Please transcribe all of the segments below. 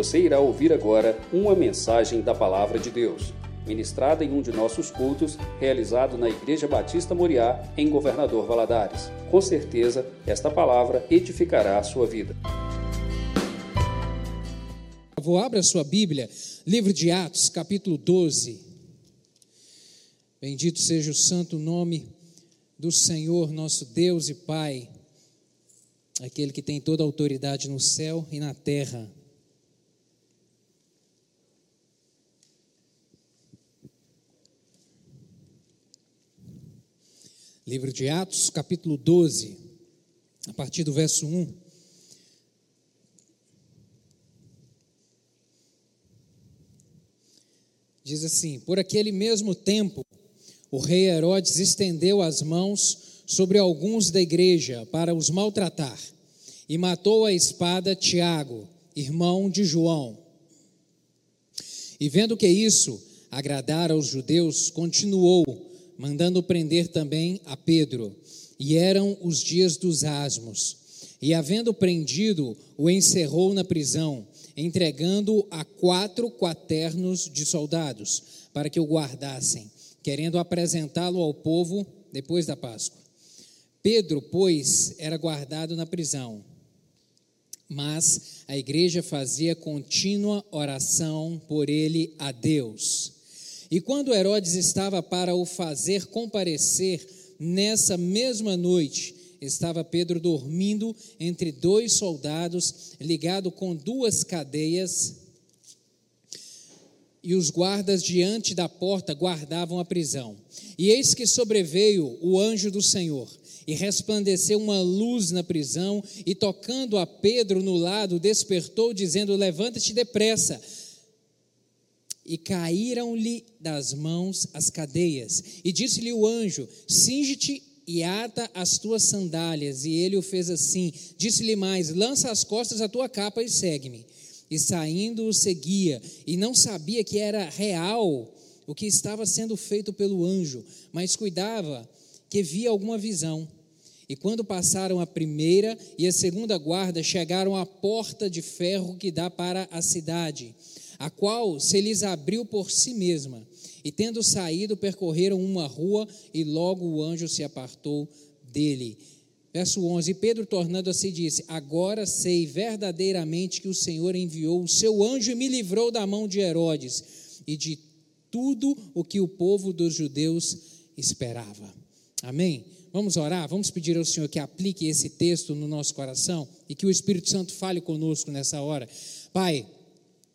Você irá ouvir agora uma mensagem da Palavra de Deus, ministrada em um de nossos cultos, realizado na Igreja Batista Moriá, em Governador Valadares. Com certeza, esta palavra edificará a sua vida. Vou abrir a sua Bíblia, livro de Atos, capítulo 12. Bendito seja o santo nome do Senhor, nosso Deus e Pai, aquele que tem toda a autoridade no céu e na terra. Livro de Atos, capítulo 12, a partir do verso 1. Diz assim: Por aquele mesmo tempo, o rei Herodes estendeu as mãos sobre alguns da igreja para os maltratar e matou a espada Tiago, irmão de João. E vendo que isso agradara aos judeus, continuou, mandando prender também a Pedro. E eram os dias dos asmos. E havendo prendido, o encerrou na prisão, entregando-o a quatro quaternos de soldados, para que o guardassem querendo apresentá-lo ao povo depois da Páscoa. Pedro, pois, era guardado na prisão, mas a igreja fazia contínua oração por ele a Deus. E quando Herodes estava para o fazer comparecer, nessa mesma noite, estava Pedro dormindo entre dois soldados, ligado com duas cadeias e os guardas diante da porta guardavam a prisão. E eis que sobreveio o anjo do Senhor, e resplandeceu uma luz na prisão, e tocando a Pedro no lado, despertou, dizendo: Levanta-te depressa. E caíram-lhe das mãos as cadeias. E disse-lhe o anjo: Singe-te e ata as tuas sandálias. E ele o fez assim. Disse-lhe mais: Lança as costas a tua capa e segue-me e saindo o seguia, e não sabia que era real o que estava sendo feito pelo anjo, mas cuidava que via alguma visão. E quando passaram a primeira e a segunda guarda, chegaram à porta de ferro que dá para a cidade, a qual se lhes abriu por si mesma. E tendo saído, percorreram uma rua, e logo o anjo se apartou dele. Verso 11: Pedro, tornando se disse: Agora sei verdadeiramente que o Senhor enviou o seu anjo e me livrou da mão de Herodes e de tudo o que o povo dos judeus esperava. Amém? Vamos orar, vamos pedir ao Senhor que aplique esse texto no nosso coração e que o Espírito Santo fale conosco nessa hora. Pai,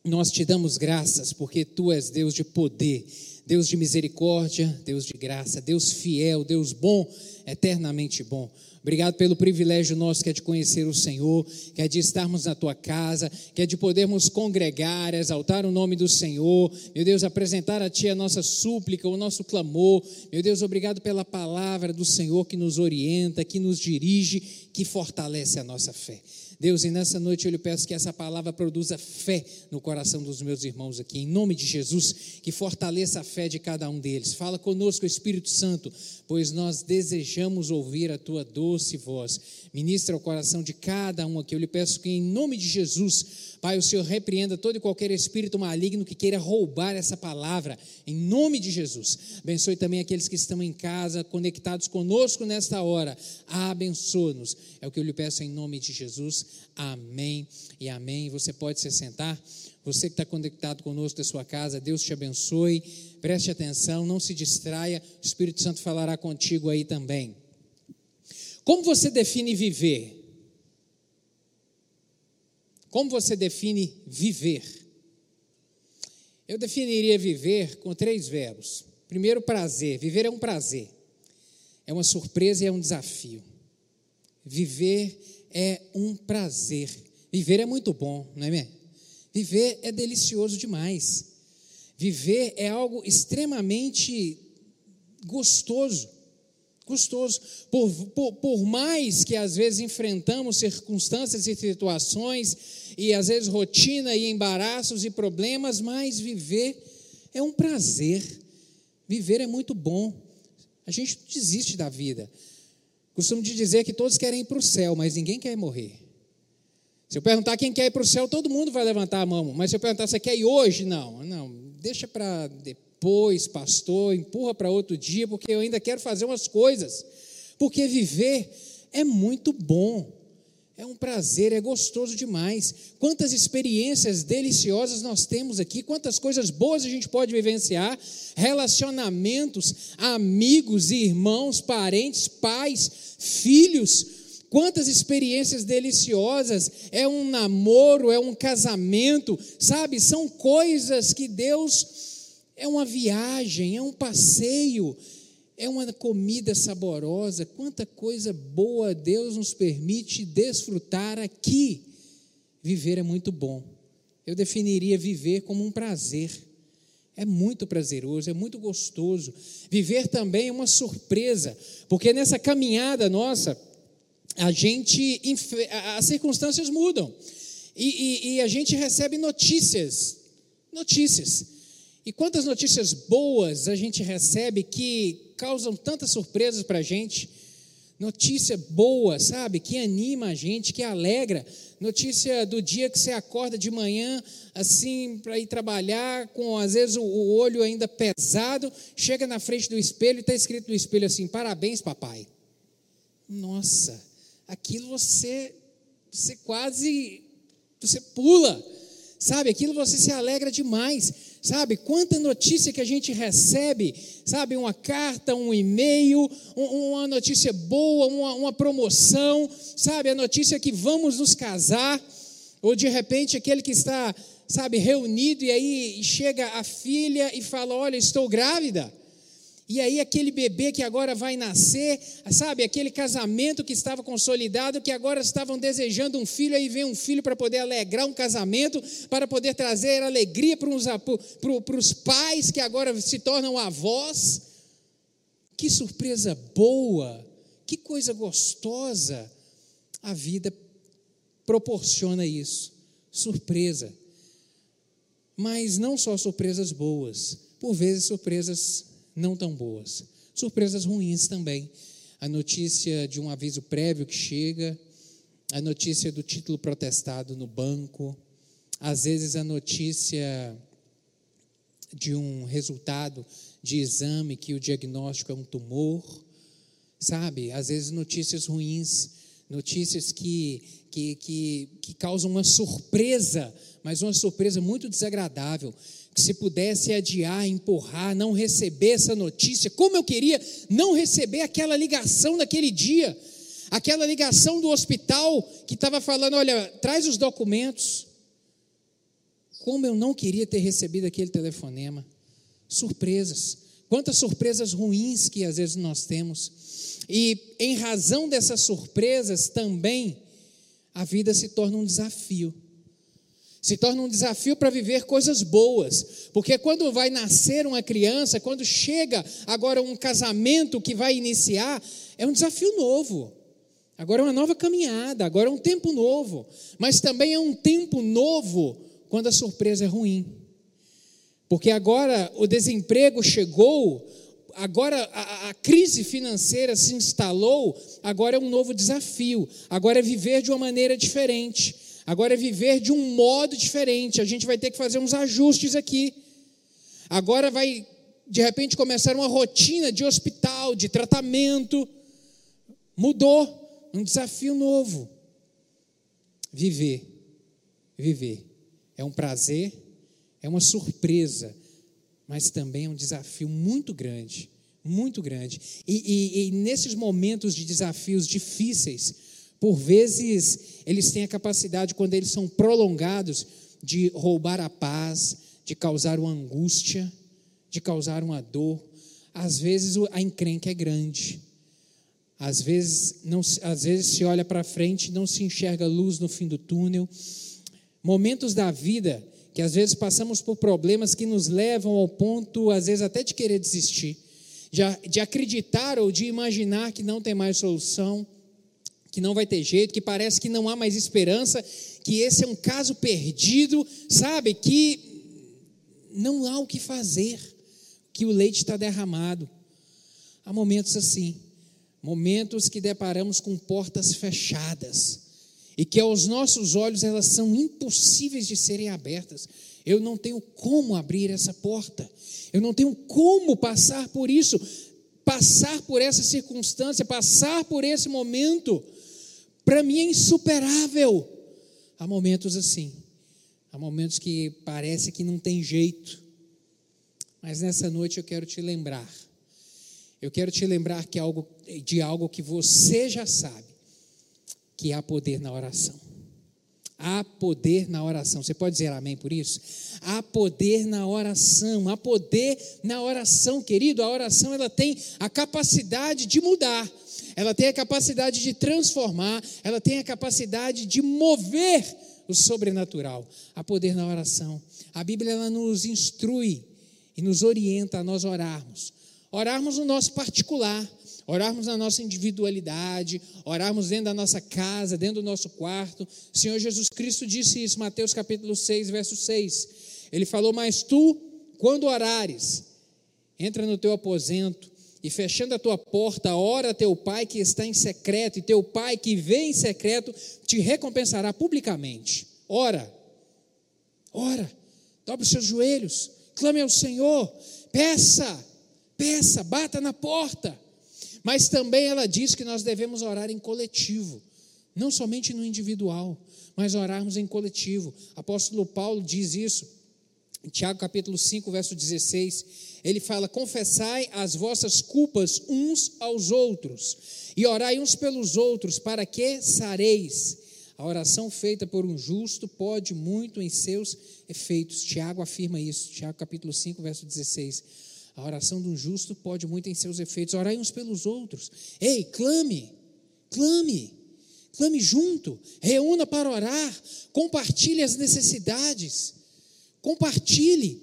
nós te damos graças porque tu és Deus de poder, Deus de misericórdia, Deus de graça, Deus fiel, Deus bom, eternamente bom. Obrigado pelo privilégio nosso que é de conhecer o Senhor, que é de estarmos na tua casa, que é de podermos congregar, exaltar o nome do Senhor. Meu Deus, apresentar a Ti a nossa súplica, o nosso clamor. Meu Deus, obrigado pela palavra do Senhor que nos orienta, que nos dirige, que fortalece a nossa fé. Deus, e nessa noite eu lhe peço que essa palavra produza fé no coração dos meus irmãos aqui, em nome de Jesus, que fortaleça a fé de cada um deles. Fala conosco, Espírito Santo, pois nós desejamos ouvir a tua doce voz. Ministra o coração de cada um aqui. Eu lhe peço que, em nome de Jesus, Pai, o Senhor repreenda todo e qualquer espírito maligno que queira roubar essa palavra, em nome de Jesus. Abençoe também aqueles que estão em casa, conectados conosco nesta hora. Abençoa-nos. É o que eu lhe peço em nome de Jesus. Amém e amém. Você pode se sentar. Você que está conectado conosco da sua casa, Deus te abençoe. Preste atenção, não se distraia. O Espírito Santo falará contigo aí também. Como você define viver? Como você define viver? Eu definiria viver com três verbos. Primeiro, prazer. Viver é um prazer, é uma surpresa e é um desafio. Viver é um prazer. Viver é muito bom, não é mesmo? Viver é delicioso demais. Viver é algo extremamente gostoso gostoso. Por, por, por, mais que às vezes enfrentamos circunstâncias e situações, e às vezes rotina e embaraços e problemas, mas viver é um prazer. Viver é muito bom. A gente desiste da vida. Costumo de dizer que todos querem ir para o céu, mas ninguém quer morrer. Se eu perguntar quem quer ir para o céu, todo mundo vai levantar a mão. Mas se eu perguntar, você quer ir hoje? Não, não. Deixa para depois, pastor, empurra para outro dia, porque eu ainda quero fazer umas coisas. Porque viver é muito bom. É um prazer, é gostoso demais. Quantas experiências deliciosas nós temos aqui, quantas coisas boas a gente pode vivenciar, relacionamentos, amigos, irmãos, parentes, pais, filhos. Quantas experiências deliciosas, é um namoro, é um casamento, sabe? São coisas que Deus é uma viagem, é um passeio, é uma comida saborosa, quanta coisa boa Deus nos permite desfrutar aqui. Viver é muito bom. Eu definiria viver como um prazer. É muito prazeroso, é muito gostoso. Viver também é uma surpresa, porque nessa caminhada nossa, a gente, as circunstâncias mudam e, e, e a gente recebe notícias, notícias. E quantas notícias boas a gente recebe que causam tantas surpresas para a gente. Notícia boa, sabe? Que anima a gente, que alegra. Notícia do dia que você acorda de manhã, assim, para ir trabalhar, com às vezes o, o olho ainda pesado, chega na frente do espelho e está escrito no espelho assim: parabéns, papai. Nossa, aquilo você, você quase, você pula, sabe? Aquilo você se alegra demais. Sabe, quanta notícia que a gente recebe, sabe, uma carta, um e-mail, uma notícia boa, uma, uma promoção, sabe, a notícia que vamos nos casar, ou de repente aquele que está, sabe, reunido e aí chega a filha e fala: Olha, estou grávida. E aí, aquele bebê que agora vai nascer, sabe, aquele casamento que estava consolidado, que agora estavam desejando um filho, aí vem um filho para poder alegrar um casamento, para poder trazer alegria para os, para os pais que agora se tornam avós. Que surpresa boa, que coisa gostosa. A vida proporciona isso, surpresa. Mas não só surpresas boas, por vezes surpresas não tão boas. Surpresas ruins também. A notícia de um aviso prévio que chega, a notícia do título protestado no banco, às vezes a notícia de um resultado de exame que o diagnóstico é um tumor, sabe? Às vezes notícias ruins, notícias que, que, que, que causam uma surpresa, mas uma surpresa muito desagradável que se pudesse adiar, empurrar, não receber essa notícia, como eu queria não receber aquela ligação daquele dia, aquela ligação do hospital que estava falando: olha, traz os documentos. Como eu não queria ter recebido aquele telefonema. Surpresas. Quantas surpresas ruins que às vezes nós temos. E em razão dessas surpresas também, a vida se torna um desafio se torna um desafio para viver coisas boas, porque quando vai nascer uma criança, quando chega agora um casamento que vai iniciar, é um desafio novo. Agora é uma nova caminhada, agora é um tempo novo, mas também é um tempo novo quando a surpresa é ruim. Porque agora o desemprego chegou, agora a, a, crise financeira se instalou, agora é um novo desafio, agora é viver de uma maneira diferente. Agora é viver de um modo diferente. A gente vai ter que fazer uns ajustes aqui. Agora vai, de repente, começar uma rotina de hospital, de tratamento. Mudou. Um desafio novo. Viver. Viver. É um prazer, é uma surpresa, mas também é um desafio muito grande. Muito grande. E, e, e nesses momentos de desafios difíceis, por vezes, eles têm a capacidade, quando eles são prolongados, de roubar a paz, de causar uma angústia, de causar uma dor. Às vezes, a encrenca é grande. Às vezes, não, às vezes se olha para frente não se enxerga luz no fim do túnel. Momentos da vida que às vezes passamos por problemas que nos levam ao ponto, às vezes, até de querer desistir, de, de acreditar ou de imaginar que não tem mais solução que não vai ter jeito, que parece que não há mais esperança, que esse é um caso perdido, sabe? Que não há o que fazer, que o leite está derramado. Há momentos assim, momentos que deparamos com portas fechadas. e que aos nossos olhos elas são impossíveis de serem abertas. Eu não tenho como abrir essa porta, eu não tenho como passar por isso, passar por essa circunstância, passar por esse momento. Para mim é insuperável. Há momentos assim, há momentos que parece que não tem jeito, mas nessa noite eu quero te lembrar. Eu quero te lembrar que algo, de algo que você já sabe, que há poder na oração. Há poder na oração. Você pode dizer amém por isso? Há poder na oração. Há poder na oração, querido. A oração ela tem a capacidade de mudar. Ela tem a capacidade de transformar, ela tem a capacidade de mover o sobrenatural. Há poder na oração. A Bíblia ela nos instrui e nos orienta a nós orarmos. Orarmos no nosso particular, orarmos na nossa individualidade, orarmos dentro da nossa casa, dentro do nosso quarto. O Senhor Jesus Cristo disse isso, Mateus capítulo 6, verso 6. Ele falou: Mas tu, quando orares, entra no teu aposento e fechando a tua porta, ora teu pai que está em secreto, e teu pai que vê em secreto te recompensará publicamente. Ora, ora, dobre os seus joelhos, clame ao Senhor, peça, peça, bata na porta. Mas também ela diz que nós devemos orar em coletivo, não somente no individual, mas orarmos em coletivo. Apóstolo Paulo diz isso Tiago capítulo 5, verso 16. Ele fala: Confessai as vossas culpas uns aos outros, e orai uns pelos outros, para que sareis. A oração feita por um justo pode muito em seus efeitos. Tiago afirma isso, Tiago capítulo 5, verso 16. A oração de um justo pode muito em seus efeitos. Orai uns pelos outros. Ei, clame, clame, clame junto, reúna para orar, compartilhe as necessidades, compartilhe,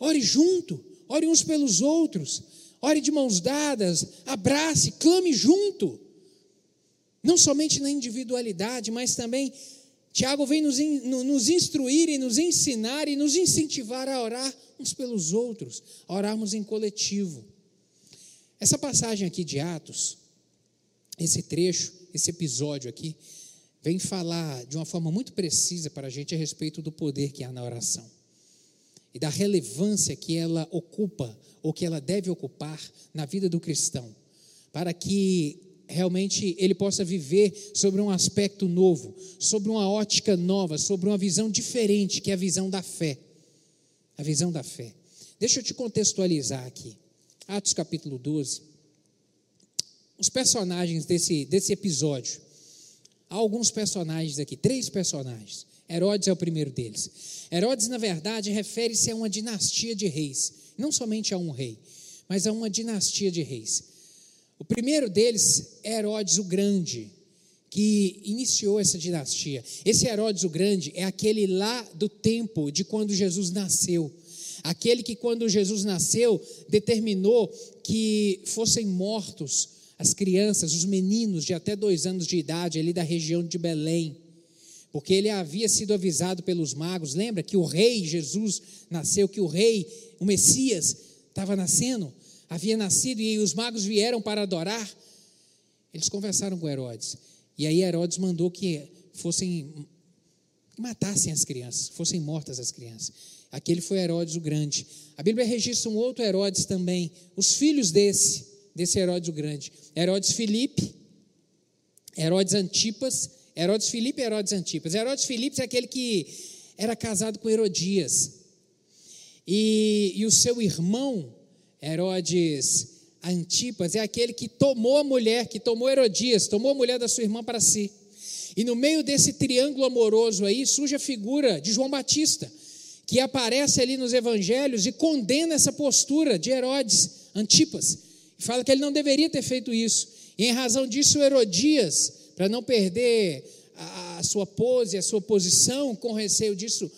ore junto, ore uns pelos outros, ore de mãos dadas, abrace, clame junto. Não somente na individualidade, mas também Tiago vem nos, nos instruir e nos ensinar e nos incentivar a orar uns pelos outros, a orarmos em coletivo. Essa passagem aqui de Atos, esse trecho, esse episódio aqui, vem falar de uma forma muito precisa para a gente a respeito do poder que há na oração e da relevância que ela ocupa ou que ela deve ocupar na vida do cristão, para que realmente ele possa viver sobre um aspecto novo, sobre uma ótica nova, sobre uma visão diferente, que é a visão da fé. A visão da fé. Deixa eu te contextualizar aqui. Atos capítulo 12. Os personagens desse, desse episódio. Há alguns personagens aqui, três personagens. Herodes é o primeiro deles. Herodes, na verdade, refere-se a uma dinastia de reis, não somente a um rei, mas a uma dinastia de reis. O primeiro deles é Herodes o Grande, que iniciou essa dinastia. Esse Herodes o Grande é aquele lá do tempo de quando Jesus nasceu. Aquele que, quando Jesus nasceu, determinou que fossem mortos as crianças, os meninos de até dois anos de idade, ali da região de Belém. Porque ele havia sido avisado pelos magos. Lembra que o rei Jesus nasceu, que o rei, o Messias, estava nascendo? havia nascido e os magos vieram para adorar, eles conversaram com Herodes. E aí Herodes mandou que fossem que matassem as crianças, fossem mortas as crianças. Aquele foi Herodes o Grande. A Bíblia registra um outro Herodes também, os filhos desse, desse Herodes o Grande. Herodes Filipe, Herodes Antipas, Herodes Filipe e Herodes Antipas. Herodes Filipe é aquele que era casado com Herodias. E, e o seu irmão, Herodes Antipas é aquele que tomou a mulher, que tomou Herodias, tomou a mulher da sua irmã para si. E no meio desse triângulo amoroso aí surge a figura de João Batista, que aparece ali nos evangelhos e condena essa postura de Herodes Antipas. Fala que ele não deveria ter feito isso. E em razão disso, Herodias, para não perder a, sua pose, a sua posição, com receio disso,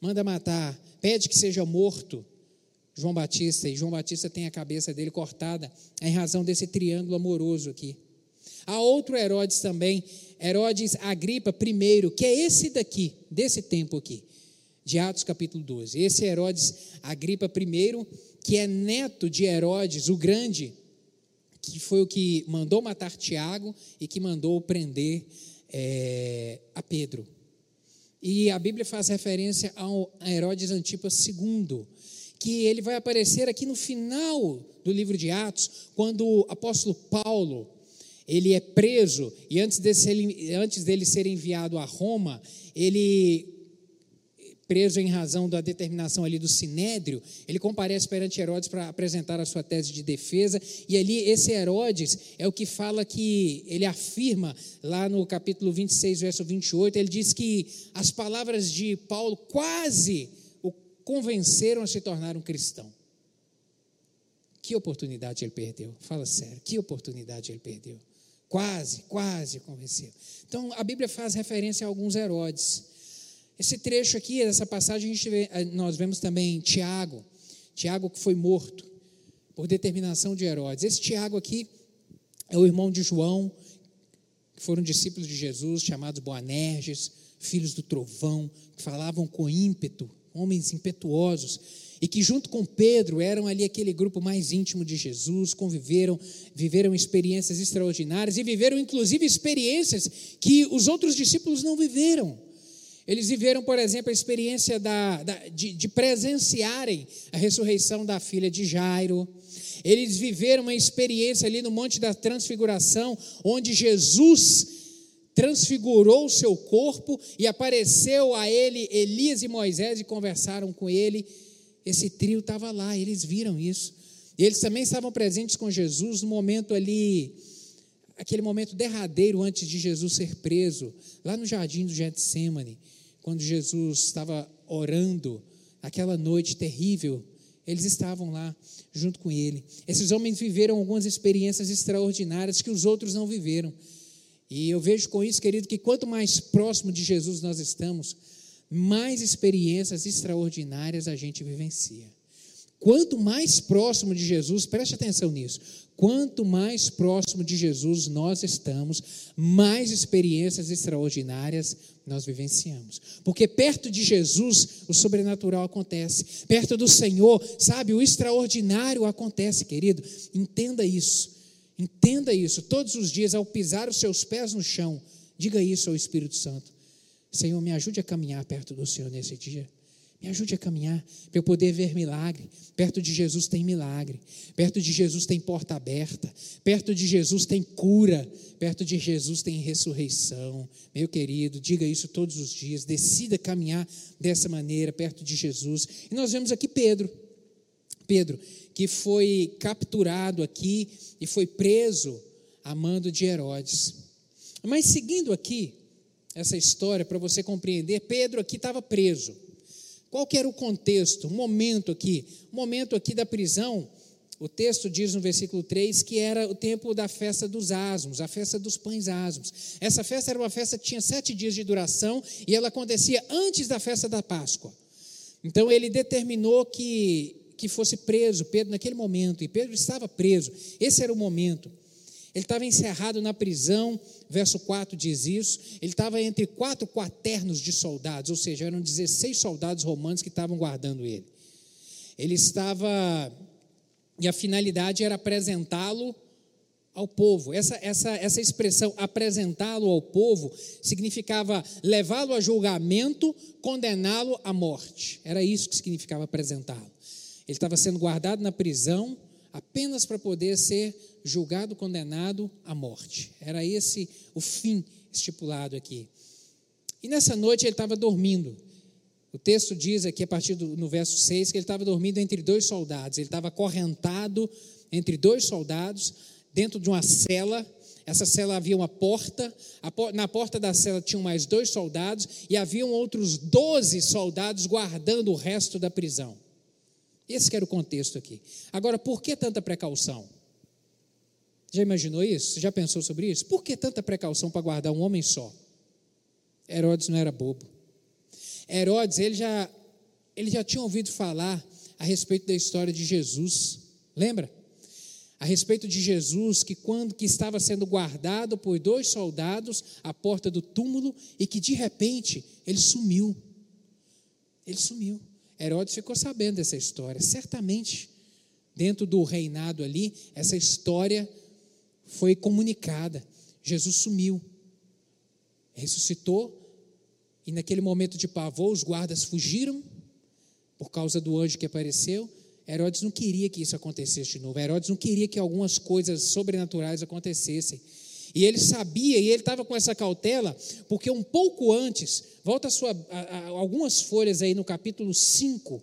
manda matar, pede que seja morto João Batista, e João Batista tem a cabeça dele cortada em razão desse triângulo amoroso aqui. Há outro Herodes também, Herodes Agripa I, que é esse daqui, desse tempo aqui, de Atos capítulo 12. Esse Herodes Agripa I, que é neto de Herodes o Grande, que foi o que mandou matar Tiago e que mandou prender é, a Pedro. E a Bíblia faz referência ao Herodes Antipas II, que ele vai aparecer aqui no final do livro de Atos, quando o apóstolo Paulo ele é preso e antes, desse, antes dele ser enviado a Roma, ele preso em razão da determinação ali do Sinédrio, ele comparece perante Herodes para apresentar a sua tese de defesa, e ali esse Herodes é o que fala que ele afirma lá no capítulo 26, verso 28, ele diz que as palavras de Paulo quase o convenceram a se tornar um cristão. Que oportunidade ele perdeu? Fala sério, que oportunidade ele perdeu? Quase, quase convenceu. Então a Bíblia faz referência a alguns Herodes. Esse trecho aqui, essa passagem, vê, eh, nós vemos também Tiago, Tiago que foi morto por determinação de Herodes. Esse Tiago aqui é o irmão de João, que foram discípulos de Jesus, chamados Boanerges, filhos do trovão, que falavam com ímpeto, homens impetuosos, e que junto com Pedro eram ali aquele grupo mais íntimo de Jesus, conviveram, viveram experiências extraordinárias e viveram inclusive experiências que os outros discípulos não viveram. Eles viveram, por exemplo, a experiência da, da, de, de presenciarem a ressurreição da filha de Jairo. Eles viveram uma experiência ali no Monte da Transfiguração, onde Jesus transfigurou o seu corpo e apareceu a ele Elias e Moisés e conversaram com ele. Esse trio estava lá, eles viram isso. E eles também estavam presentes com Jesus no momento ali, aquele momento derradeiro antes de Jesus ser preso, lá no jardim do Getsemane quando Jesus estava orando, aquela noite terrível, eles estavam lá junto com ele. Esses homens viveram algumas experiências extraordinárias que os outros não viveram. E eu vejo com isso, querido, que quanto mais próximo de Jesus nós estamos, mais experiências extraordinárias a gente vivencia. Quanto mais próximo de Jesus, preste atenção nisso, quanto mais próximo de Jesus nós estamos, mais experiências extraordinárias nós vivenciamos. Porque perto de Jesus, o sobrenatural acontece. Perto do Senhor, sabe, o extraordinário acontece, querido. Entenda isso. Entenda isso. Todos os dias, ao pisar os seus pés no chão, diga isso ao Espírito Santo. Senhor, me ajude a caminhar perto do Senhor nesse dia. Me ajude a caminhar para eu poder ver milagre. Perto de Jesus tem milagre. Perto de Jesus tem porta aberta. Perto de Jesus tem cura. Perto de Jesus tem ressurreição. Meu querido, diga isso todos os dias. Decida caminhar dessa maneira, perto de Jesus. E nós vemos aqui Pedro. Pedro, que foi capturado aqui e foi preso a mando de Herodes. Mas seguindo aqui essa história, para você compreender, Pedro aqui estava preso. Qual que era o contexto, o momento aqui? O momento aqui da prisão, o texto diz no versículo 3 que era o tempo da festa dos asmos, a festa dos pães asmos. Essa festa era uma festa que tinha sete dias de duração e ela acontecia antes da festa da Páscoa. Então ele determinou que, que fosse preso, Pedro, naquele momento, e Pedro estava preso, esse era o momento. Ele estava encerrado na prisão, verso 4 diz isso. Ele estava entre quatro quaternos de soldados, ou seja, eram 16 soldados romanos que estavam guardando ele. Ele estava, e a finalidade era apresentá-lo ao povo. Essa, essa, essa expressão, apresentá-lo ao povo, significava levá-lo a julgamento, condená-lo à morte. Era isso que significava apresentá-lo. Ele estava sendo guardado na prisão apenas para poder ser julgado, condenado à morte. Era esse o fim estipulado aqui. E nessa noite ele estava dormindo. O texto diz aqui, a partir do no verso 6, que ele estava dormindo entre dois soldados. Ele estava acorrentado entre dois soldados, dentro de uma cela. Essa cela havia uma porta. Na porta da cela tinham mais dois soldados. E haviam outros doze soldados guardando o resto da prisão. Esse era o contexto aqui. Agora, por que tanta precaução? Já imaginou isso? Já pensou sobre isso? Por que tanta precaução para guardar um homem só? Herodes não era bobo. Herodes, ele já, ele já tinha ouvido falar a respeito da história de Jesus. Lembra? A respeito de Jesus, que quando que estava sendo guardado por dois soldados à porta do túmulo e que de repente ele sumiu. Ele sumiu. Herodes ficou sabendo dessa história. Certamente, dentro do reinado ali, essa história foi comunicada. Jesus sumiu. ressuscitou, e naquele momento de pavor, os guardas fugiram por causa do anjo que apareceu. Herodes não queria que isso acontecesse de novo. Herodes não queria que algumas coisas sobrenaturais acontecessem. E ele sabia, e ele estava com essa cautela, porque um pouco antes, volta a sua, a, a, algumas folhas aí no capítulo 5,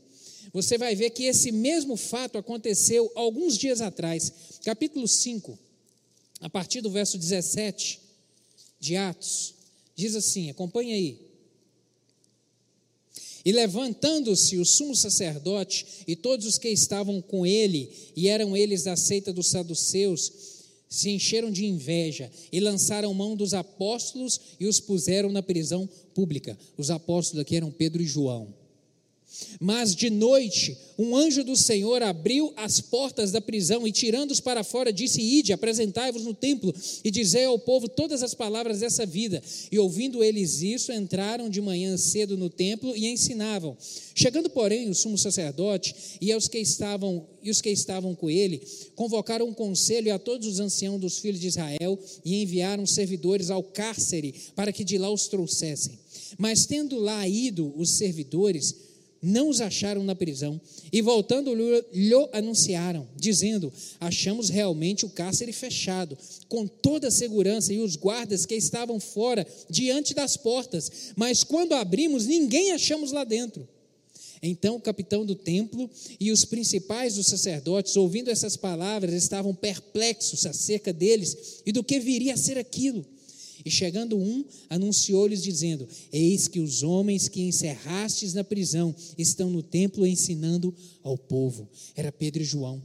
você vai ver que esse mesmo fato aconteceu alguns dias atrás. Capítulo 5, a partir do verso 17 de Atos, diz assim: acompanhe aí. E levantando-se o sumo sacerdote e todos os que estavam com ele, e eram eles da seita dos saduceus, se encheram de inveja e lançaram mão dos apóstolos e os puseram na prisão pública. Os apóstolos aqui eram Pedro e João. Mas de noite, um anjo do Senhor abriu as portas da prisão e, tirando-os para fora, disse: Ide, apresentai-vos no templo e dizei ao povo todas as palavras dessa vida. E ouvindo eles isso, entraram de manhã cedo no templo e ensinavam. Chegando, porém, o sumo sacerdote e os que estavam e os que estavam com ele, convocaram um conselho a todos os anciãos dos filhos de Israel e enviaram servidores ao cárcere para que de lá os trouxessem. Mas tendo lá ido os servidores, não os acharam na prisão e voltando lhe anunciaram, dizendo: Achamos realmente o cárcere fechado, com toda a segurança e os guardas que estavam fora, diante das portas, mas quando abrimos, ninguém achamos lá dentro. Então o capitão do templo e os principais dos sacerdotes, ouvindo essas palavras, estavam perplexos acerca deles e do que viria a ser aquilo. E chegando um, anunciou-lhes, dizendo: Eis que os homens que encerrastes na prisão estão no templo ensinando ao povo. Era Pedro e João.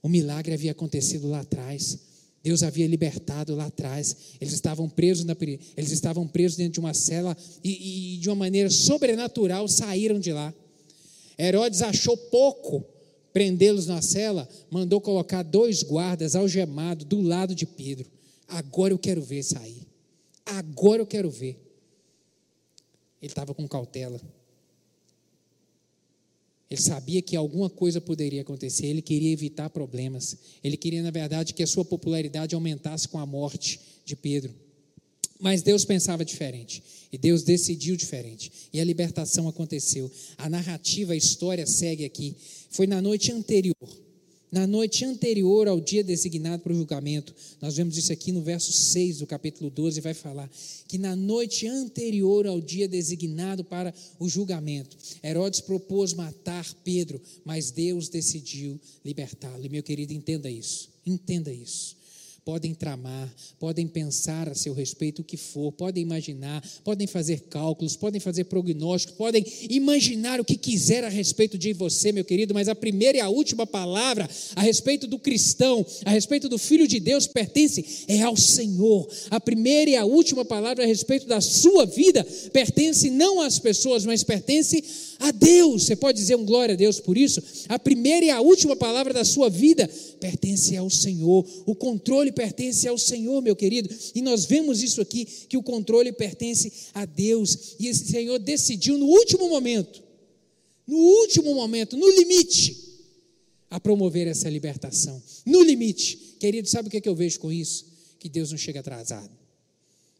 O milagre havia acontecido lá atrás. Deus havia libertado lá atrás. Eles estavam presos, na, eles estavam presos dentro de uma cela e, e de uma maneira sobrenatural saíram de lá. Herodes achou pouco prendê-los na cela, mandou colocar dois guardas algemados do lado de Pedro. Agora eu quero ver sair. Agora eu quero ver. Ele estava com cautela. Ele sabia que alguma coisa poderia acontecer, ele queria evitar problemas. Ele queria, na verdade, que a sua popularidade aumentasse com a morte de Pedro. Mas Deus pensava diferente. E Deus decidiu diferente. E a libertação aconteceu. A narrativa, a história segue aqui. Foi na noite anterior na noite anterior ao dia designado para o julgamento, nós vemos isso aqui no verso 6 do capítulo 12, vai falar que na noite anterior ao dia designado para o julgamento, Herodes propôs matar Pedro, mas Deus decidiu libertá-lo. E meu querido, entenda isso, entenda isso podem tramar, podem pensar a seu respeito o que for, podem imaginar, podem fazer cálculos, podem fazer prognósticos, podem imaginar o que quiser a respeito de você, meu querido, mas a primeira e a última palavra a respeito do cristão, a respeito do filho de Deus pertence é ao Senhor. A primeira e a última palavra a respeito da sua vida pertence não às pessoas, mas pertence a Deus. Você pode dizer um glória a Deus por isso? A primeira e a última palavra da sua vida pertence ao Senhor. O controle pertence ao Senhor, meu querido. E nós vemos isso aqui, que o controle pertence a Deus. E esse Senhor decidiu no último momento, no último momento, no limite, a promover essa libertação. No limite. Querido, sabe o que, é que eu vejo com isso? Que Deus não chega atrasado.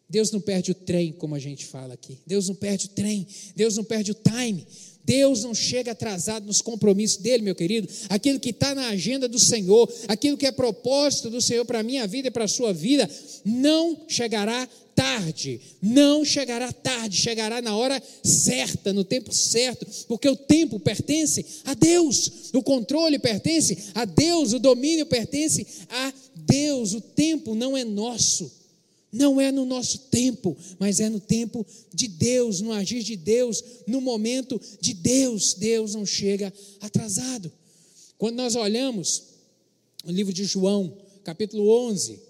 Deus não perde o trem, como a gente fala aqui. Deus não perde o trem. Deus não perde o time. Deus não chega atrasado nos compromissos dele, meu querido. Aquilo que está na agenda do Senhor, aquilo que é propósito do Senhor para a minha vida e para a sua vida, não chegará tarde. Não chegará tarde, chegará na hora certa, no tempo certo, porque o tempo pertence a Deus, o controle pertence a Deus, o domínio pertence a Deus. O tempo não é nosso. Não é no nosso tempo, mas é no tempo de Deus, no agir de Deus, no momento de Deus. Deus não chega atrasado. Quando nós olhamos o livro de João, capítulo 11,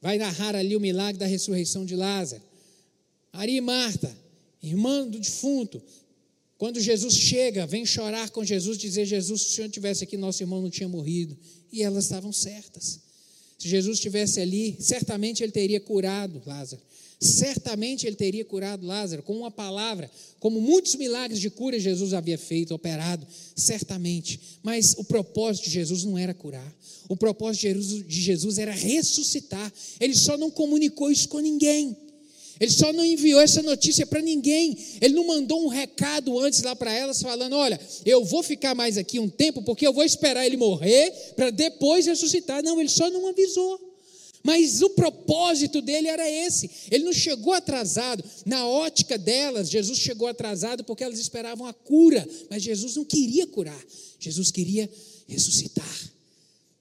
vai narrar ali o milagre da ressurreição de Lázaro. Maria e Marta, irmã do defunto, quando Jesus chega, vem chorar com Jesus, dizer: Jesus, se o Senhor tivesse aqui, nosso irmão não tinha morrido. E elas estavam certas. Se Jesus estivesse ali, certamente ele teria curado Lázaro. Certamente ele teria curado Lázaro com uma palavra, como muitos milagres de cura Jesus havia feito, operado, certamente. Mas o propósito de Jesus não era curar. O propósito de Jesus era ressuscitar. Ele só não comunicou isso com ninguém. Ele só não enviou essa notícia para ninguém. Ele não mandou um recado antes lá para elas, falando: Olha, eu vou ficar mais aqui um tempo, porque eu vou esperar ele morrer para depois ressuscitar. Não, ele só não avisou. Mas o propósito dele era esse. Ele não chegou atrasado. Na ótica delas, Jesus chegou atrasado porque elas esperavam a cura. Mas Jesus não queria curar. Jesus queria ressuscitar.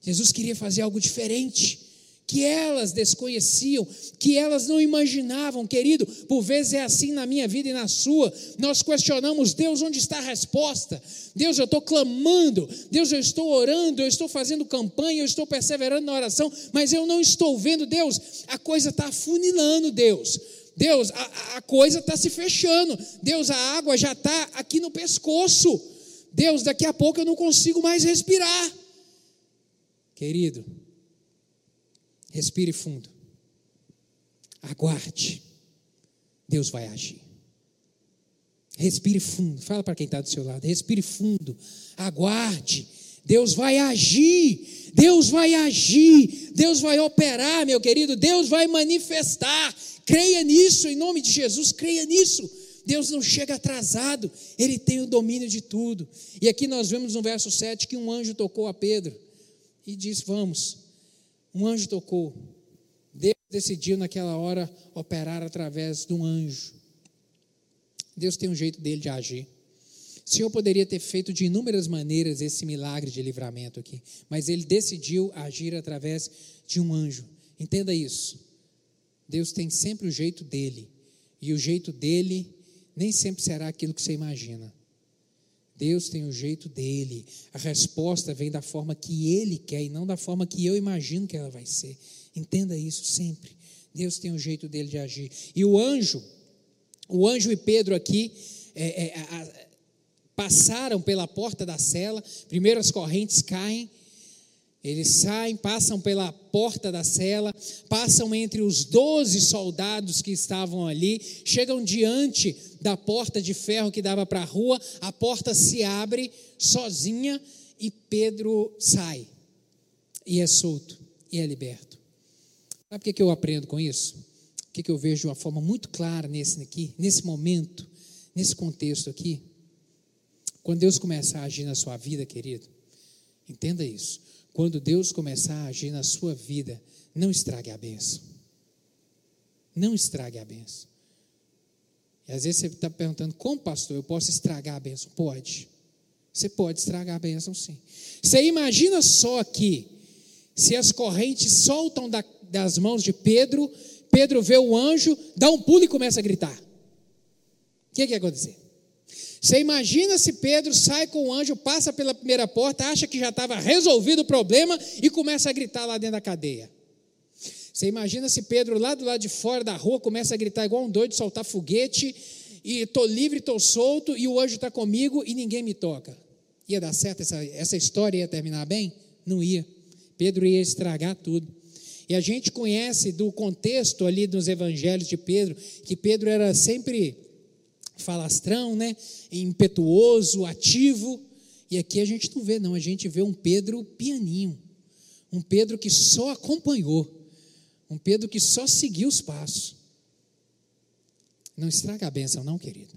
Jesus queria fazer algo diferente que elas desconheciam, que elas não imaginavam, querido. Por vezes é assim na minha vida e na sua. Nós questionamos, Deus, onde está a resposta? Deus, eu estou clamando, Deus, eu estou orando, eu estou fazendo campanha, eu estou perseverando na oração, mas eu não estou vendo, Deus, a coisa está afunilando, Deus. Deus, a, a coisa está se fechando. Deus, a água já está aqui no pescoço. Deus, daqui a pouco eu não consigo mais respirar. Querido, Respire fundo. Aguarde. Deus vai agir. Respire fundo. Fala para quem está do seu lado. Respire fundo. Aguarde. Deus vai agir. Deus vai agir. Deus vai operar, meu querido. Deus vai manifestar. Creia nisso, em nome de Jesus. Creia nisso. Deus não chega atrasado. Ele tem o domínio de tudo. E aqui nós vemos no verso 7 que um anjo tocou a Pedro e disse: Vamos um anjo tocou. Deus decidiu naquela hora operar através de um anjo. Deus tem um jeito dele de agir. O Senhor poderia ter feito de inúmeras maneiras esse milagre de livramento aqui, mas ele decidiu agir através de um anjo. Entenda isso. Deus tem sempre o jeito dele, e o jeito dele nem sempre será aquilo que você imagina. Deus tem o jeito dele. A resposta vem da forma que ele quer e não da forma que eu imagino que ela vai ser. Entenda isso sempre. Deus tem o jeito dele de agir. E o anjo, o anjo e Pedro aqui é, é, a, passaram pela porta da cela. Primeiro as correntes caem eles saem, passam pela porta da cela, passam entre os doze soldados que estavam ali, chegam diante da porta de ferro que dava para a rua, a porta se abre sozinha e Pedro sai. E é solto, e é liberto. Sabe o que eu aprendo com isso? O que eu vejo de uma forma muito clara nesse, aqui, nesse momento, nesse contexto aqui? Quando Deus começar a agir na sua vida, querido, entenda isso quando Deus começar a agir na sua vida, não estrague a benção. Não estrague a benção. E às vezes você está perguntando, como pastor, eu posso estragar a benção? Pode. Você pode estragar a benção sim. Você imagina só aqui, se as correntes soltam da, das mãos de Pedro, Pedro vê o anjo, dá um pulo e começa a gritar. O que, que ia acontecer? Você imagina se Pedro sai com o anjo, passa pela primeira porta, acha que já estava resolvido o problema e começa a gritar lá dentro da cadeia. Você imagina se Pedro, lá do lado de fora da rua, começa a gritar igual um doido, soltar foguete, e estou livre, estou solto, e o anjo está comigo e ninguém me toca. Ia dar certo essa, essa história, ia terminar bem? Não ia. Pedro ia estragar tudo. E a gente conhece do contexto ali dos evangelhos de Pedro, que Pedro era sempre falastrão, né? impetuoso, ativo. E aqui a gente não vê, não, a gente vê um Pedro pianinho, um Pedro que só acompanhou, um Pedro que só seguiu os passos. Não estraga a bênção, não, querido.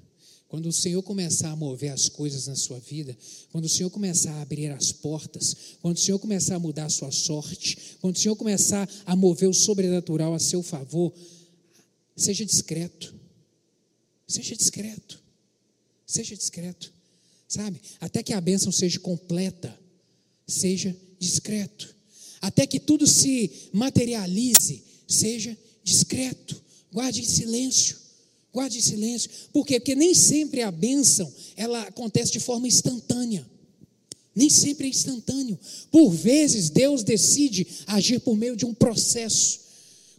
Quando o Senhor começar a mover as coisas na sua vida, quando o Senhor começar a abrir as portas, quando o Senhor começar a mudar a sua sorte, quando o Senhor começar a mover o sobrenatural a seu favor, seja discreto. Seja discreto. Seja discreto. Sabe? Até que a bênção seja completa. Seja discreto. Até que tudo se materialize. Seja discreto. Guarde em silêncio. Guarde em silêncio. Por quê? Porque nem sempre a bênção ela acontece de forma instantânea. Nem sempre é instantâneo. Por vezes Deus decide agir por meio de um processo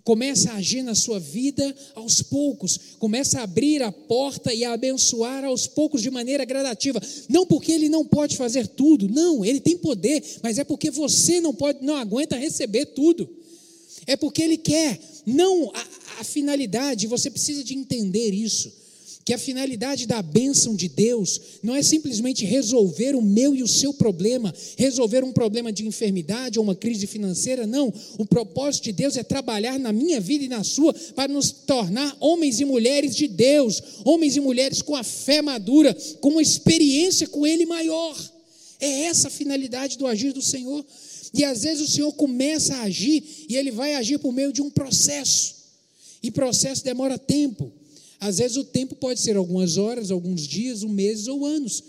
começa a agir na sua vida aos poucos, começa a abrir a porta e a abençoar aos poucos de maneira gradativa. Não porque ele não pode fazer tudo, não, ele tem poder, mas é porque você não pode, não aguenta receber tudo. É porque ele quer, não a, a finalidade, você precisa de entender isso que a finalidade da bênção de Deus não é simplesmente resolver o meu e o seu problema, resolver um problema de enfermidade ou uma crise financeira, não. O propósito de Deus é trabalhar na minha vida e na sua para nos tornar homens e mulheres de Deus, homens e mulheres com a fé madura, com uma experiência com Ele maior. É essa a finalidade do agir do Senhor. E às vezes o Senhor começa a agir e Ele vai agir por meio de um processo. E processo demora tempo. Às vezes o tempo pode ser algumas horas, alguns dias, um mês ou anos.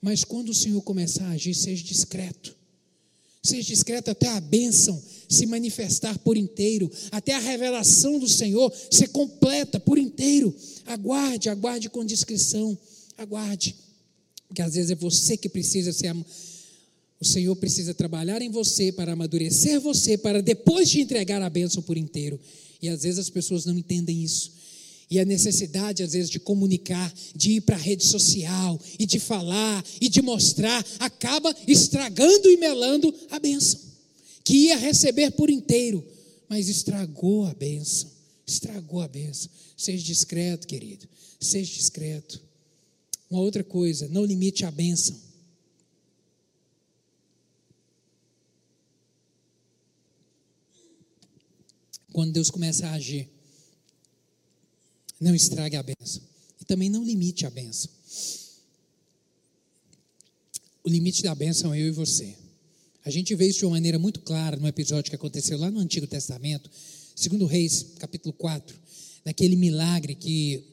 Mas quando o Senhor começar a agir, seja discreto. Seja discreto até a bênção se manifestar por inteiro, até a revelação do Senhor ser completa por inteiro. Aguarde, aguarde com discrição. Aguarde. Porque às vezes é você que precisa ser. O Senhor precisa trabalhar em você para amadurecer você, para depois te entregar a bênção por inteiro. E às vezes as pessoas não entendem isso. E a necessidade, às vezes, de comunicar, de ir para a rede social, e de falar, e de mostrar, acaba estragando e melando a bênção, que ia receber por inteiro, mas estragou a bênção, estragou a bênção. Seja discreto, querido, seja discreto. Uma outra coisa, não limite a bênção. Quando Deus começa a agir, não estrague a benção. E também não limite a benção. O limite da benção é eu e você. A gente vê isso de uma maneira muito clara no episódio que aconteceu lá no Antigo Testamento, segundo Reis, capítulo 4, naquele milagre que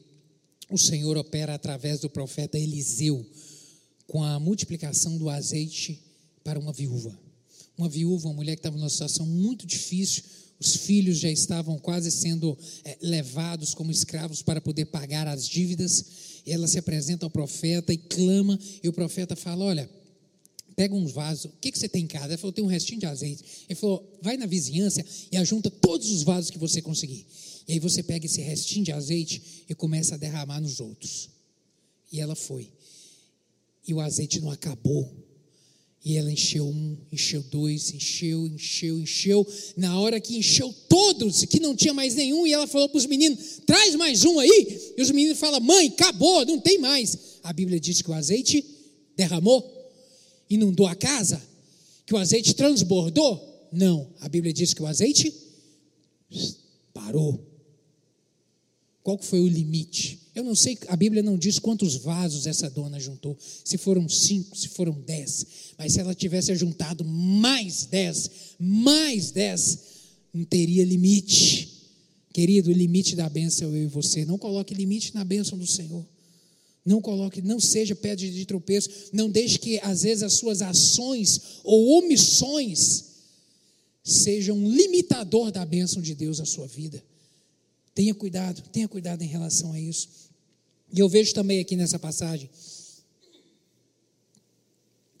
o Senhor opera através do profeta Eliseu, com a multiplicação do azeite para uma viúva. Uma viúva, uma mulher que estava numa situação muito difícil, os filhos já estavam quase sendo é, levados como escravos para poder pagar as dívidas. Ela se apresenta ao profeta e clama, e o profeta fala: Olha, pega um vaso, o que, que você tem em casa? Ela falou: Tem um restinho de azeite. Ele falou: Vai na vizinhança e ajunta todos os vasos que você conseguir. E aí você pega esse restinho de azeite e começa a derramar nos outros. E ela foi. E o azeite não acabou. E ela encheu um, encheu dois, encheu, encheu, encheu. Na hora que encheu todos, que não tinha mais nenhum, e ela falou para os meninos: traz mais um aí. E os meninos falam: mãe, acabou, não tem mais. A Bíblia diz que o azeite derramou, inundou a casa, que o azeite transbordou. Não, a Bíblia diz que o azeite parou. Qual foi o limite? Eu não sei, a Bíblia não diz quantos vasos essa dona juntou, se foram cinco, se foram dez, mas se ela tivesse juntado mais dez, mais dez, não teria limite. Querido, o limite da bênção é eu e você. Não coloque limite na bênção do Senhor. Não coloque, não seja pedra de tropeço. Não deixe que, às vezes, as suas ações ou omissões sejam um limitador da bênção de Deus na sua vida. Tenha cuidado, tenha cuidado em relação a isso. E eu vejo também aqui nessa passagem,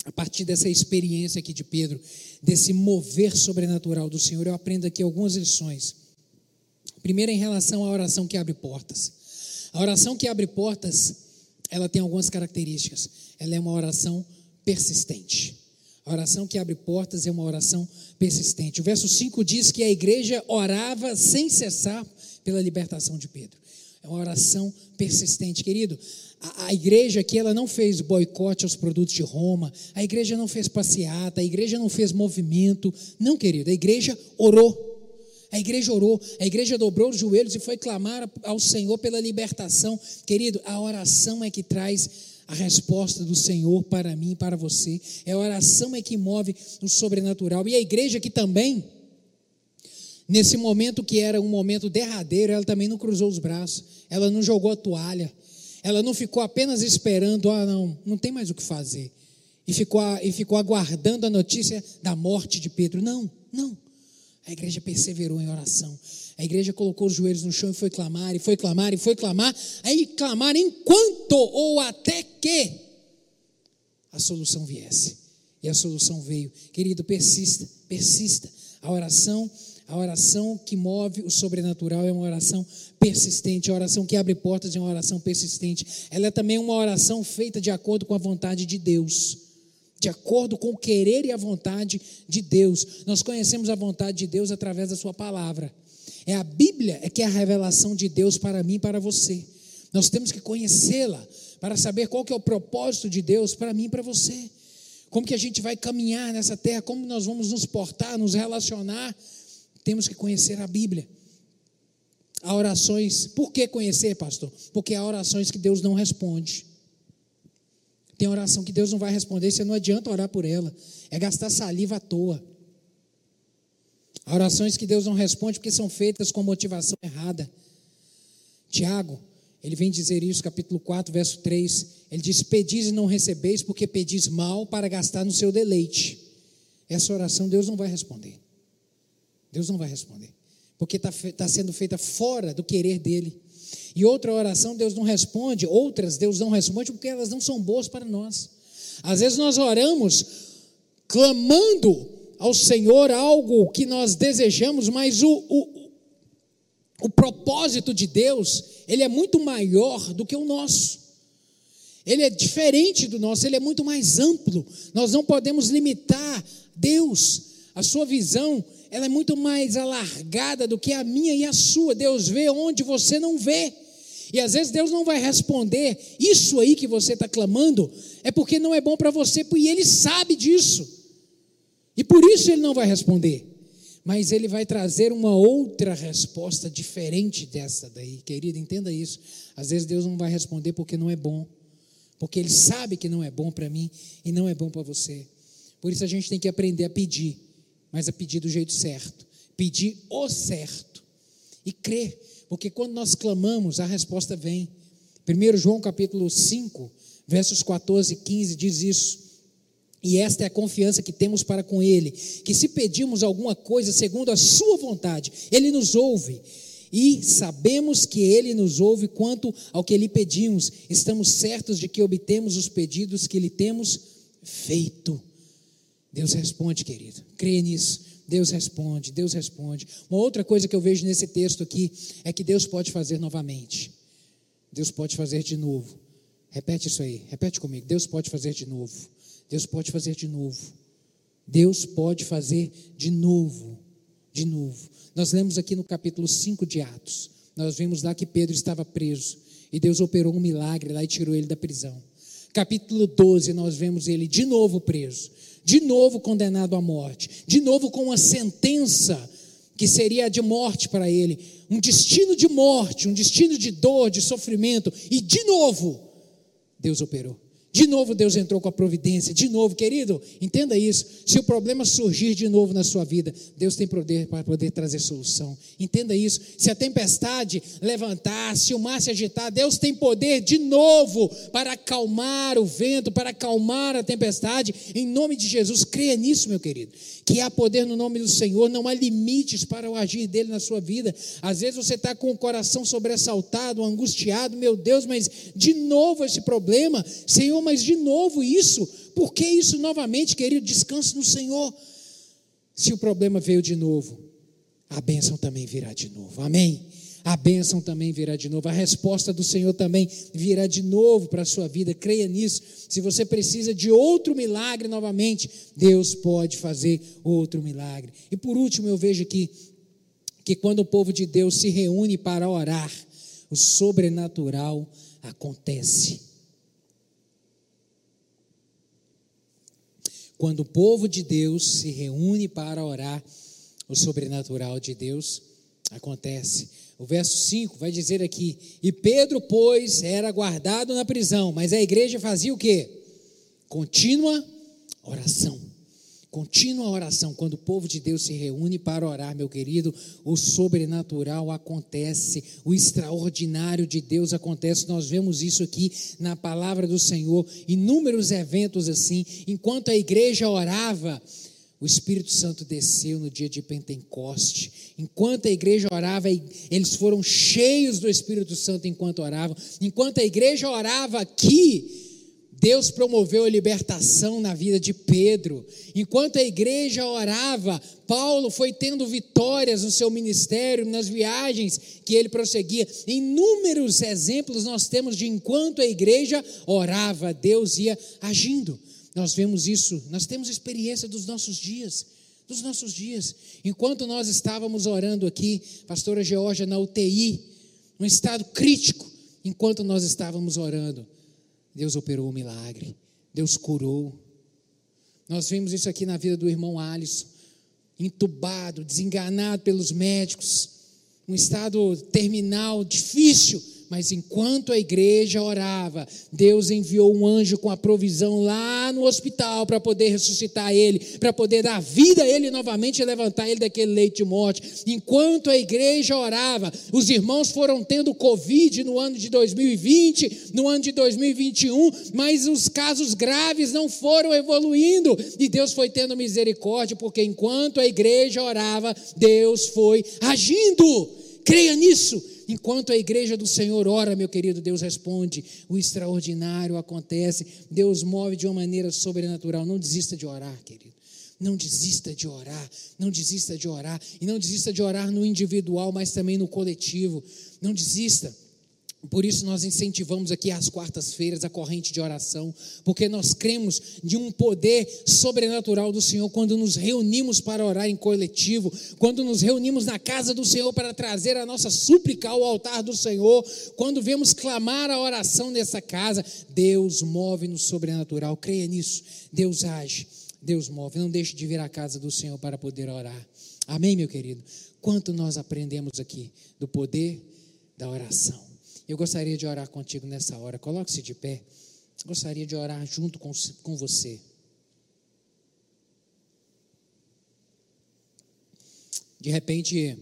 a partir dessa experiência aqui de Pedro, desse mover sobrenatural do Senhor, eu aprendo aqui algumas lições. Primeiro, em relação à oração que abre portas. A oração que abre portas, ela tem algumas características. Ela é uma oração persistente. A oração que abre portas é uma oração persistente. O verso 5 diz que a igreja orava sem cessar pela libertação de Pedro. É uma oração persistente, querido. A, a, igreja aqui ela não fez boicote aos produtos de Roma, a igreja não fez passeata, a igreja não fez movimento. Não, querido, a igreja orou. A igreja orou, a igreja dobrou os joelhos e foi clamar ao Senhor pela libertação. Querido, a oração é que traz a resposta do Senhor para mim para você. É a oração é que move o sobrenatural. E a igreja aqui também Nesse momento que era um momento derradeiro, ela também não cruzou os braços, ela não jogou a toalha, ela não ficou apenas esperando, ah, não, não tem mais o que fazer, e ficou, e ficou aguardando a notícia da morte de Pedro. Não, não. A igreja perseverou em oração. A igreja colocou os joelhos no chão e foi clamar, e foi clamar, e foi clamar, aí clamar enquanto ou até que a solução viesse. E a solução veio. Querido, persista, persista. A oração a oração que move o sobrenatural é uma oração persistente. A oração que abre portas é uma oração persistente. Ela é também uma oração feita de acordo com a vontade de Deus. De acordo com o querer e a vontade de Deus. Nós conhecemos a vontade de Deus através da Sua palavra. É a Bíblia é que é a revelação de Deus para mim e para você. Nós temos que conhecê-la para saber qual que é o propósito de Deus para mim e para você. Como que a gente vai caminhar nessa terra, como nós vamos nos portar, nos relacionar. Temos que conhecer a Bíblia. Há orações, por que conhecer, pastor? Porque há orações que Deus não responde. Tem oração que Deus não vai responder, você não adianta orar por ela, é gastar saliva à toa. Há orações que Deus não responde porque são feitas com motivação errada. Tiago, ele vem dizer isso, capítulo 4, verso 3. Ele diz: Pedis e não recebeis, porque pedis mal para gastar no seu deleite. Essa oração Deus não vai responder. Deus não vai responder. Porque está tá sendo feita fora do querer dele. E outra oração Deus não responde, outras Deus não responde porque elas não são boas para nós. Às vezes nós oramos clamando ao Senhor algo que nós desejamos, mas o, o, o propósito de Deus, ele é muito maior do que o nosso. Ele é diferente do nosso, ele é muito mais amplo. Nós não podemos limitar Deus. A sua visão, ela é muito mais alargada do que a minha e a sua. Deus vê onde você não vê. E às vezes Deus não vai responder. Isso aí que você está clamando é porque não é bom para você, e Ele sabe disso. E por isso Ele não vai responder mas ele vai trazer uma outra resposta diferente dessa daí, querido, entenda isso. Às vezes Deus não vai responder porque não é bom, porque ele sabe que não é bom para mim e não é bom para você. Por isso a gente tem que aprender a pedir, mas a pedir do jeito certo, pedir o certo e crer, porque quando nós clamamos, a resposta vem. 1 João capítulo 5, versos 14 e 15 diz isso. E esta é a confiança que temos para com Ele, que se pedimos alguma coisa segundo a Sua vontade, Ele nos ouve. E sabemos que Ele nos ouve quanto ao que lhe pedimos. Estamos certos de que obtemos os pedidos que lhe temos feito. Deus responde, querido. Crê nisso. Deus responde, Deus responde. Uma outra coisa que eu vejo nesse texto aqui é que Deus pode fazer novamente. Deus pode fazer de novo. Repete isso aí, repete comigo. Deus pode fazer de novo. Deus pode fazer de novo. Deus pode fazer de novo. De novo. Nós lemos aqui no capítulo 5 de Atos. Nós vimos lá que Pedro estava preso. E Deus operou um milagre lá e tirou ele da prisão. Capítulo 12, nós vemos ele de novo preso. De novo condenado à morte. De novo com uma sentença que seria de morte para ele. Um destino de morte, um destino de dor, de sofrimento. E de novo, Deus operou. De novo Deus entrou com a providência, de novo, querido, entenda isso. Se o problema surgir de novo na sua vida, Deus tem poder para poder trazer solução. Entenda isso. Se a tempestade levantar, se o mar se agitar, Deus tem poder de novo para acalmar o vento, para acalmar a tempestade. Em nome de Jesus, creia nisso, meu querido. Que há poder no nome do Senhor, não há limites para o agir dele na sua vida. Às vezes você está com o coração sobressaltado, angustiado, meu Deus, mas de novo esse problema, Senhor Senhor, mas de novo isso? Por que isso novamente, querido? Descanse no Senhor. Se o problema veio de novo, a bênção também virá de novo. Amém? A bênção também virá de novo. A resposta do Senhor também virá de novo para a sua vida. Creia nisso. Se você precisa de outro milagre novamente, Deus pode fazer outro milagre. E por último, eu vejo aqui que quando o povo de Deus se reúne para orar, o sobrenatural acontece. Quando o povo de Deus se reúne para orar, o sobrenatural de Deus acontece. O verso 5 vai dizer aqui: E Pedro, pois, era guardado na prisão, mas a igreja fazia o quê? Contínua oração. Contínua oração, quando o povo de Deus se reúne para orar, meu querido, o sobrenatural acontece, o extraordinário de Deus acontece. Nós vemos isso aqui na palavra do Senhor, inúmeros eventos assim. Enquanto a igreja orava, o Espírito Santo desceu no dia de Pentecoste. Enquanto a igreja orava, eles foram cheios do Espírito Santo enquanto oravam. Enquanto a igreja orava aqui, Deus promoveu a libertação na vida de Pedro. Enquanto a igreja orava, Paulo foi tendo vitórias no seu ministério, nas viagens que ele prosseguia. Inúmeros exemplos nós temos de enquanto a igreja orava, Deus ia agindo. Nós vemos isso, nós temos experiência dos nossos dias, dos nossos dias. Enquanto nós estávamos orando aqui, pastora Georgia na UTI, num estado crítico, enquanto nós estávamos orando, Deus operou o um milagre, Deus curou. Nós vimos isso aqui na vida do irmão Alisson, entubado, desenganado pelos médicos, um estado terminal difícil, mas enquanto a igreja orava, Deus enviou um anjo com a provisão lá no hospital para poder ressuscitar ele, para poder dar vida a ele novamente e levantar ele daquele leite de morte. Enquanto a igreja orava, os irmãos foram tendo Covid no ano de 2020, no ano de 2021, mas os casos graves não foram evoluindo e Deus foi tendo misericórdia, porque enquanto a igreja orava, Deus foi agindo. Creia nisso. Enquanto a igreja do Senhor ora, meu querido, Deus responde, o extraordinário acontece, Deus move de uma maneira sobrenatural. Não desista de orar, querido. Não desista de orar, não desista de orar, e não desista de orar no individual, mas também no coletivo. Não desista. Por isso nós incentivamos aqui às quartas-feiras a corrente de oração, porque nós cremos de um poder sobrenatural do Senhor quando nos reunimos para orar em coletivo, quando nos reunimos na casa do Senhor para trazer a nossa súplica ao altar do Senhor, quando vemos clamar a oração nessa casa, Deus move no sobrenatural. Creia nisso. Deus age, Deus move. Não deixe de vir à casa do Senhor para poder orar. Amém, meu querido. Quanto nós aprendemos aqui do poder da oração. Eu gostaria de orar contigo nessa hora. Coloque-se de pé. Gostaria de orar junto com, com você. De repente,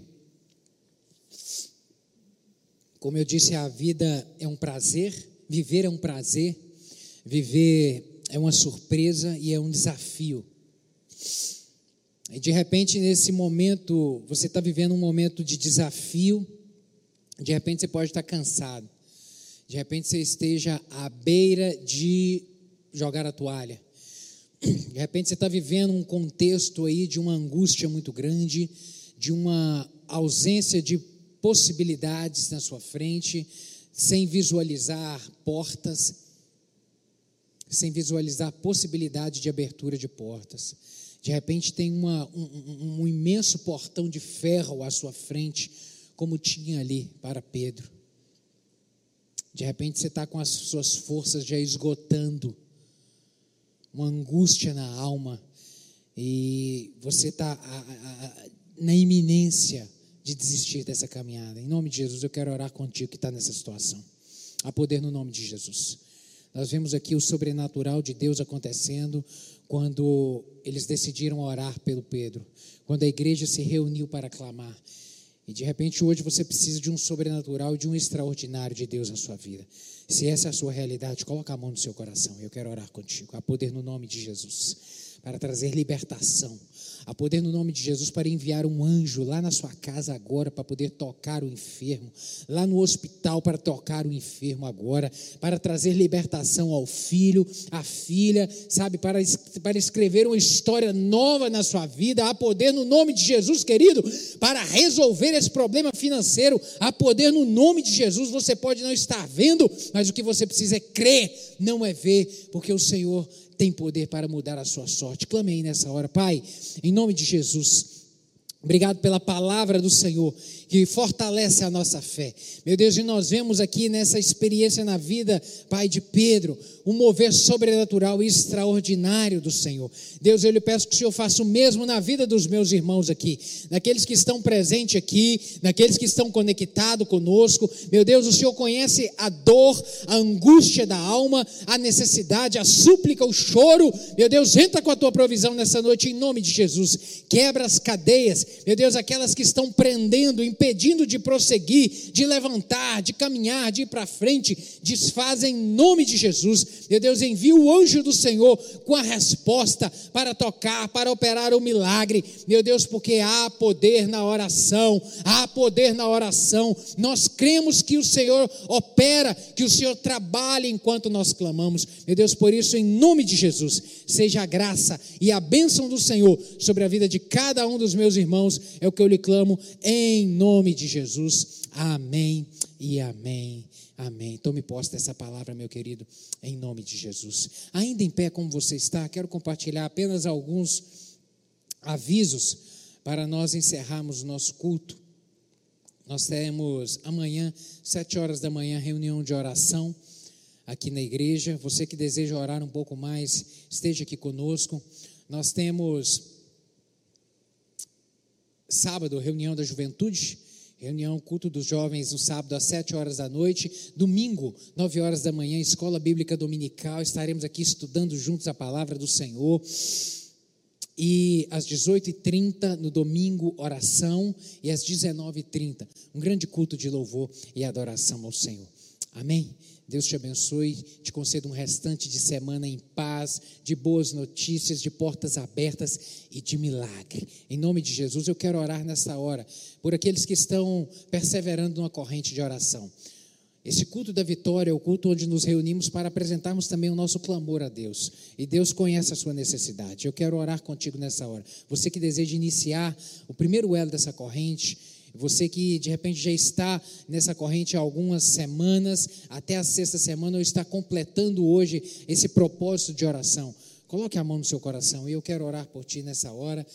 como eu disse, a vida é um prazer, viver é um prazer, viver é uma surpresa e é um desafio. E de repente, nesse momento, você está vivendo um momento de desafio de repente você pode estar cansado. De repente você esteja à beira de jogar a toalha. De repente você está vivendo um contexto aí de uma angústia muito grande, de uma ausência de possibilidades na sua frente, sem visualizar portas, sem visualizar possibilidade de abertura de portas. De repente tem uma, um, um imenso portão de ferro à sua frente, como tinha ali para Pedro. De repente você está com as suas forças já esgotando, uma angústia na alma, e você está na iminência de desistir dessa caminhada. Em nome de Jesus, eu quero orar contigo que está nessa situação. Há poder no nome de Jesus. Nós vemos aqui o sobrenatural de Deus acontecendo quando eles decidiram orar pelo Pedro, quando a igreja se reuniu para clamar. E de repente hoje você precisa de um sobrenatural, de um extraordinário de Deus na sua vida. Se essa é a sua realidade, coloca a mão no seu coração. Eu quero orar contigo. Há poder no nome de Jesus para trazer libertação Há poder no nome de Jesus para enviar um anjo lá na sua casa agora para poder tocar o enfermo, lá no hospital para tocar o enfermo agora, para trazer libertação ao filho, à filha, sabe, para, para escrever uma história nova na sua vida. Há poder no nome de Jesus, querido, para resolver esse problema financeiro. Há poder no nome de Jesus. Você pode não estar vendo, mas o que você precisa é crer, não é ver, porque o Senhor tem poder para mudar a sua sorte. Clame aí nessa hora, Pai, em nome de Jesus. Obrigado pela palavra do Senhor que fortalece a nossa fé. Meu Deus, e nós vemos aqui nessa experiência na vida, Pai de Pedro, um mover sobrenatural e extraordinário do Senhor. Deus, eu lhe peço que o Senhor faça o mesmo na vida dos meus irmãos aqui, naqueles que estão presentes aqui, naqueles que estão conectados conosco. Meu Deus, o Senhor conhece a dor, a angústia da alma, a necessidade, a súplica, o choro. Meu Deus, entra com a tua provisão nessa noite em nome de Jesus. Quebra as cadeias, meu Deus, aquelas que estão prendendo, impedindo de prosseguir, de levantar, de caminhar, de ir para frente, desfazem em nome de Jesus. Meu Deus, envia o anjo do Senhor com a resposta para tocar, para operar o milagre. Meu Deus, porque há poder na oração, há poder na oração. Nós cremos que o Senhor opera, que o Senhor trabalha enquanto nós clamamos. Meu Deus, por isso, em nome de Jesus, seja a graça e a bênção do Senhor sobre a vida de cada um dos meus irmãos, é o que eu lhe clamo em nome nome de Jesus. Amém e amém. Amém. Tome posse dessa palavra, meu querido, em nome de Jesus. Ainda em pé como você está, quero compartilhar apenas alguns avisos para nós encerrarmos o nosso culto Nós teremos amanhã, sete horas da manhã, reunião de oração aqui na igreja. Você que deseja orar um pouco mais, esteja aqui conosco. Nós temos sábado, reunião da juventude. Reunião, culto dos jovens no sábado às 7 horas da noite. Domingo, 9 horas da manhã, escola bíblica dominical. Estaremos aqui estudando juntos a palavra do Senhor. E às 18h30, no domingo, oração. E às 19h30, um grande culto de louvor e adoração ao Senhor. Amém? Deus te abençoe, te conceda um restante de semana em paz, de boas notícias, de portas abertas e de milagre. Em nome de Jesus, eu quero orar nessa hora por aqueles que estão perseverando numa corrente de oração. Esse culto da vitória é o culto onde nos reunimos para apresentarmos também o nosso clamor a Deus. E Deus conhece a sua necessidade. Eu quero orar contigo nessa hora. Você que deseja iniciar o primeiro elo dessa corrente, você que de repente já está nessa corrente há algumas semanas, até a sexta semana, ou está completando hoje esse propósito de oração. Coloque a mão no seu coração e eu quero orar por ti nessa hora.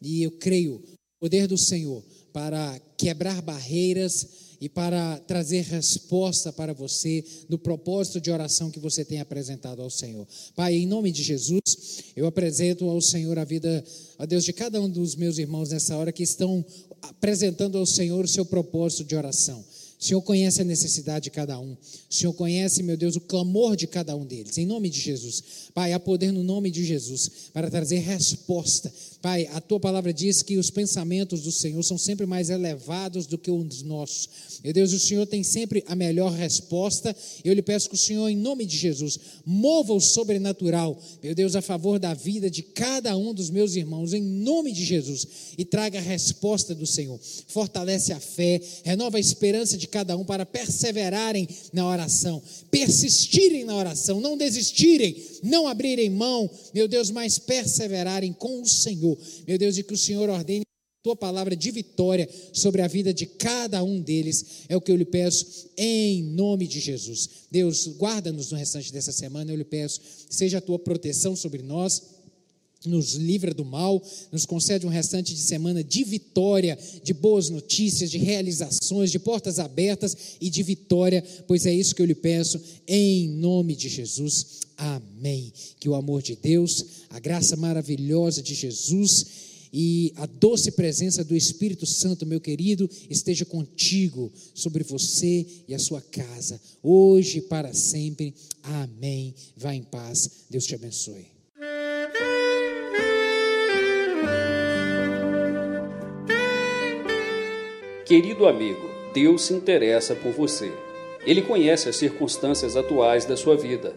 E eu creio, o poder do Senhor para quebrar barreiras e para trazer resposta para você no propósito de oração que você tem apresentado ao Senhor. Pai, em nome de Jesus, eu apresento ao Senhor a vida, a Deus, de cada um dos meus irmãos nessa hora que estão apresentando ao Senhor o seu propósito de oração. O Senhor conhece a necessidade de cada um. O Senhor conhece, meu Deus, o clamor de cada um deles. Em nome de Jesus. Pai, há poder no nome de Jesus para trazer resposta. Pai, a tua palavra diz que os pensamentos do Senhor são sempre mais elevados do que os nossos. Meu Deus, o Senhor tem sempre a melhor resposta. Eu lhe peço que o Senhor, em nome de Jesus, mova o sobrenatural, meu Deus, a favor da vida de cada um dos meus irmãos, em nome de Jesus, e traga a resposta do Senhor. Fortalece a fé, renova a esperança de cada um para perseverarem na oração, persistirem na oração, não desistirem, não abrirem mão, meu Deus, mas perseverarem com o Senhor. Meu Deus, e que o Senhor ordene tua palavra de vitória sobre a vida de cada um deles. É o que eu lhe peço em nome de Jesus. Deus, guarda-nos no restante dessa semana, eu lhe peço, seja a tua proteção sobre nós. Nos livra do mal, nos concede um restante de semana de vitória, de boas notícias, de realizações, de portas abertas e de vitória, pois é isso que eu lhe peço, em nome de Jesus. Amém. Que o amor de Deus, a graça maravilhosa de Jesus, e a doce presença do Espírito Santo, meu querido, esteja contigo, sobre você e a sua casa, hoje e para sempre. Amém. Vá em paz. Deus te abençoe. Querido amigo, Deus se interessa por você. Ele conhece as circunstâncias atuais da sua vida.